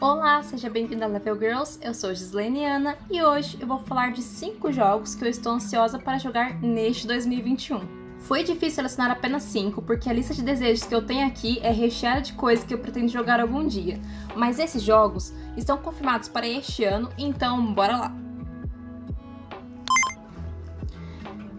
Olá, seja bem-vindo a Level Girls, eu sou Gislene Ana e hoje eu vou falar de 5 jogos que eu estou ansiosa para jogar neste 2021. Foi difícil selecionar apenas 5, porque a lista de desejos que eu tenho aqui é recheada de coisas que eu pretendo jogar algum dia, mas esses jogos estão confirmados para este ano, então bora lá!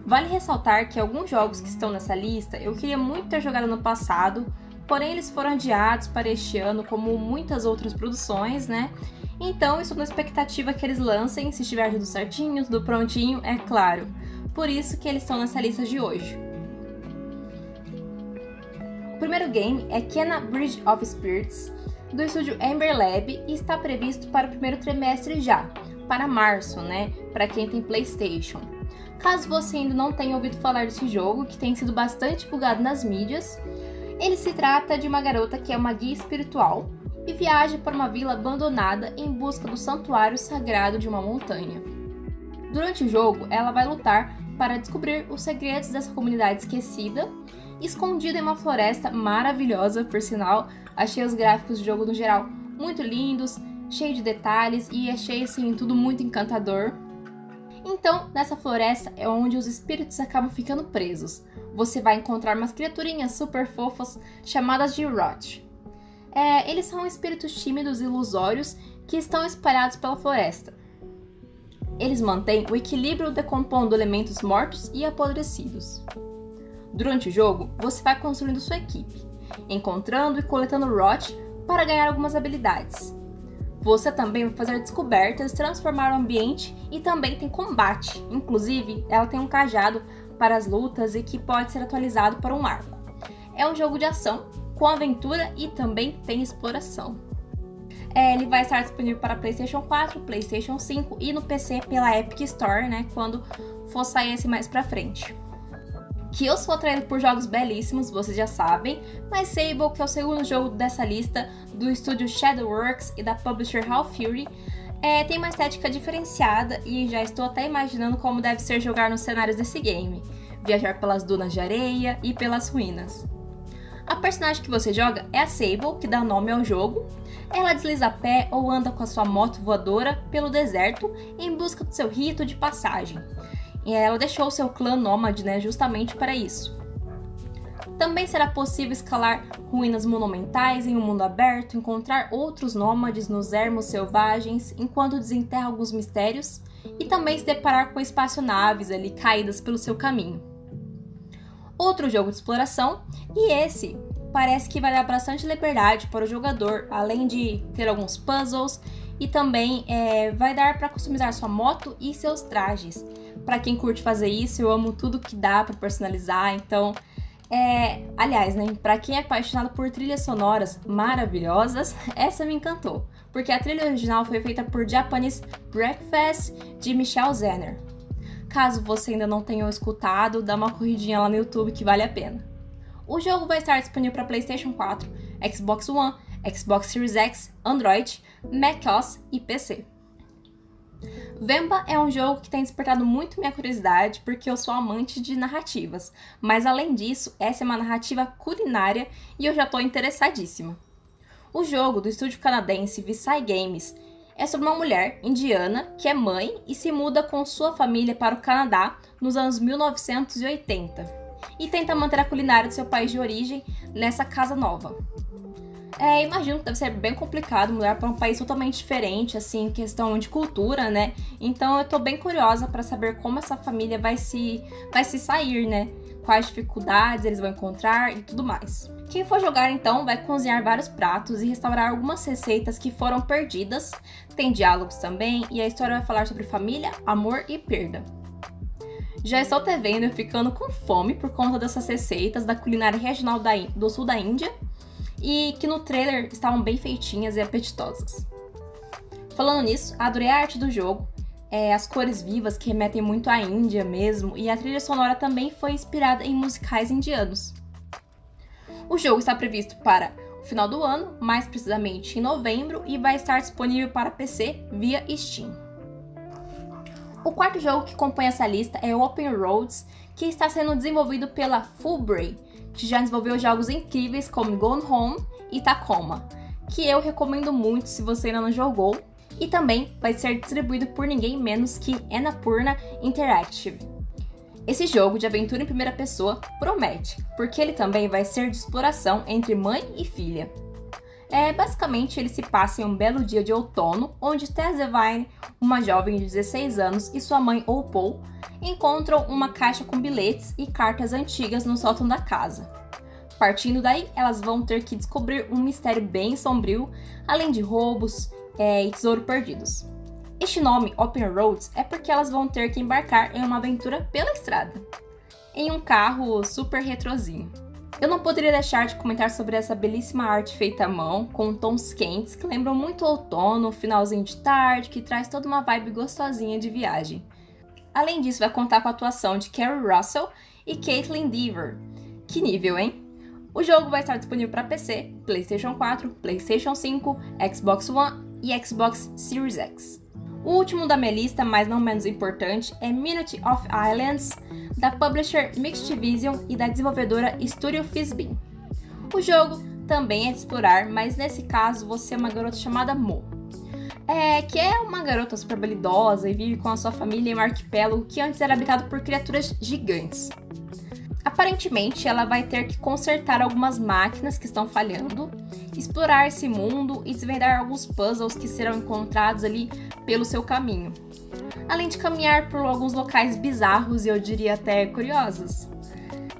Vale ressaltar que alguns jogos que estão nessa lista eu queria muito ter jogado no passado, porém eles foram adiados para este ano, como muitas outras produções, né? Então, estou na expectativa que eles lancem, se estiver tudo certinho, tudo prontinho, é claro. Por isso que eles estão nessa lista de hoje. O primeiro game é Kena Bridge of Spirits, do estúdio Amber Lab, e está previsto para o primeiro trimestre já, para março, né? Para quem tem PlayStation. Caso você ainda não tenha ouvido falar desse jogo, que tem sido bastante divulgado nas mídias, ele se trata de uma garota que é uma guia espiritual e viaja para uma vila abandonada em busca do santuário sagrado de uma montanha. Durante o jogo, ela vai lutar para descobrir os segredos dessa comunidade esquecida, escondida em uma floresta maravilhosa, por sinal. Achei os gráficos do jogo no geral muito lindos, cheio de detalhes e achei assim tudo muito encantador. Então, nessa floresta é onde os espíritos acabam ficando presos. Você vai encontrar umas criaturinhas super fofas chamadas de Rot. É, eles são espíritos tímidos e ilusórios que estão espalhados pela floresta. Eles mantêm o equilíbrio decompondo elementos mortos e apodrecidos. Durante o jogo, você vai construindo sua equipe, encontrando e coletando Rot para ganhar algumas habilidades. Você também vai fazer descobertas, transformar o ambiente e também tem combate. Inclusive, ela tem um cajado para as lutas e que pode ser atualizado para um arco. É um jogo de ação com aventura e também tem exploração. É, ele vai estar disponível para PlayStation 4, PlayStation 5 e no PC pela Epic Store, né? Quando for sair esse mais pra frente que eu sou atraído por jogos belíssimos, vocês já sabem, mas Sable, que é o segundo jogo dessa lista do estúdio Shadowworks e da publisher Half Fury, é, tem uma estética diferenciada e já estou até imaginando como deve ser jogar nos cenários desse game, viajar pelas dunas de areia e pelas ruínas. A personagem que você joga é a Sable, que dá nome ao jogo. Ela desliza a pé ou anda com a sua moto voadora pelo deserto em busca do seu rito de passagem. E ela deixou seu clã nômade, né, justamente para isso. Também será possível escalar ruínas monumentais em um mundo aberto, encontrar outros nômades nos ermos selvagens, enquanto desenterra alguns mistérios, e também se deparar com espaçonaves ali caídas pelo seu caminho. Outro jogo de exploração, e esse parece que vai dar bastante liberdade para o jogador, além de ter alguns puzzles, e também é, vai dar para customizar sua moto e seus trajes para quem curte fazer isso, eu amo tudo que dá para personalizar, então é, aliás, né, para quem é apaixonado por trilhas sonoras maravilhosas, essa me encantou, porque a trilha original foi feita por Japanese Breakfast de Michelle Zenner. Caso você ainda não tenha escutado, dá uma corridinha lá no YouTube que vale a pena. O jogo vai estar disponível para PlayStation 4, Xbox One, Xbox Series X, Android, macOS e PC. Vemba é um jogo que tem despertado muito minha curiosidade porque eu sou amante de narrativas, mas além disso, essa é uma narrativa culinária e eu já estou interessadíssima. O jogo do estúdio canadense Visay Games é sobre uma mulher indiana que é mãe e se muda com sua família para o Canadá nos anos 1980 e tenta manter a culinária do seu país de origem nessa casa nova. É, imagino que deve ser bem complicado mudar para um país totalmente diferente, assim, questão de cultura, né? Então eu tô bem curiosa para saber como essa família vai se, vai se sair, né? Quais dificuldades eles vão encontrar e tudo mais. Quem for jogar então vai cozinhar vários pratos e restaurar algumas receitas que foram perdidas. Tem diálogos também e a história vai falar sobre família, amor e perda. Já estou te vendo ficando com fome por conta dessas receitas da culinária regional da, do sul da Índia e que no trailer estavam bem feitinhas e apetitosas. Falando nisso, adorei a arte do jogo, é, as cores vivas que remetem muito à Índia mesmo, e a trilha sonora também foi inspirada em musicais indianos. O jogo está previsto para o final do ano, mais precisamente em novembro, e vai estar disponível para PC via Steam. O quarto jogo que compõe essa lista é Open Roads, que está sendo desenvolvido pela Fullbrain, que já desenvolveu jogos incríveis como Gone Home e Tacoma, que eu recomendo muito se você ainda não jogou, e também vai ser distribuído por ninguém menos que Annapurna Interactive. Esse jogo de aventura em primeira pessoa promete, porque ele também vai ser de exploração entre mãe e filha. É, basicamente, ele se passa em um belo dia de outono, onde Tess Devine, uma jovem de 16 anos, e sua mãe Opal encontram uma caixa com bilhetes e cartas antigas no sótão da casa. Partindo daí, elas vão ter que descobrir um mistério bem sombrio, além de roubos é, e tesouro perdidos. Este nome, Open Roads, é porque elas vão ter que embarcar em uma aventura pela estrada, em um carro super retrozinho. Eu não poderia deixar de comentar sobre essa belíssima arte feita à mão, com tons quentes que lembram muito outono, finalzinho de tarde, que traz toda uma vibe gostosinha de viagem. Além disso, vai contar com a atuação de Carrie Russell e Caitlin Deaver. Que nível, hein? O jogo vai estar disponível para PC, PlayStation 4, PlayStation 5, Xbox One e Xbox Series X. O último da minha lista, mas não menos importante, é Minute of Islands, da publisher Mixedvision e da desenvolvedora Studio Fizbin. O jogo também é de explorar, mas nesse caso você é uma garota chamada Mo. É, que é uma garota super habilidosa e vive com a sua família em um arquipélago que antes era habitado por criaturas gigantes. Aparentemente, ela vai ter que consertar algumas máquinas que estão falhando, explorar esse mundo e desvendar alguns puzzles que serão encontrados ali pelo seu caminho. Além de caminhar por alguns locais bizarros e eu diria até curiosos.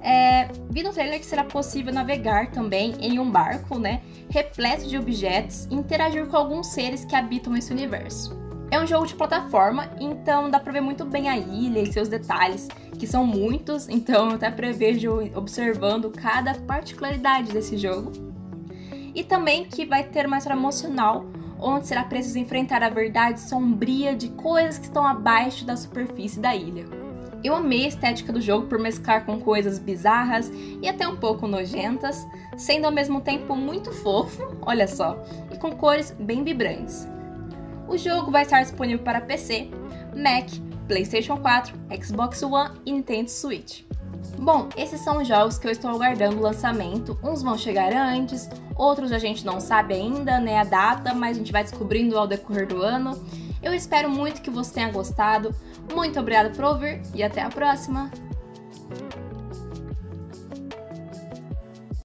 É, vi no trailer que será possível navegar também em um barco, né, repleto de objetos e interagir com alguns seres que habitam esse universo. É um jogo de plataforma, então dá pra ver muito bem a ilha e seus detalhes, que são muitos, então eu até prevejo observando cada particularidade desse jogo. E também que vai ter uma história emocional, onde será preciso enfrentar a verdade sombria de coisas que estão abaixo da superfície da ilha. Eu amei a estética do jogo por mesclar com coisas bizarras e até um pouco nojentas, sendo ao mesmo tempo muito fofo, olha só, e com cores bem vibrantes. O jogo vai estar disponível para PC, Mac, PlayStation 4, Xbox One e Nintendo Switch. Bom, esses são os jogos que eu estou aguardando o lançamento. Uns vão chegar antes, outros a gente não sabe ainda, né, a data, mas a gente vai descobrindo ao decorrer do ano. Eu espero muito que você tenha gostado. Muito obrigada por ouvir e até a próxima!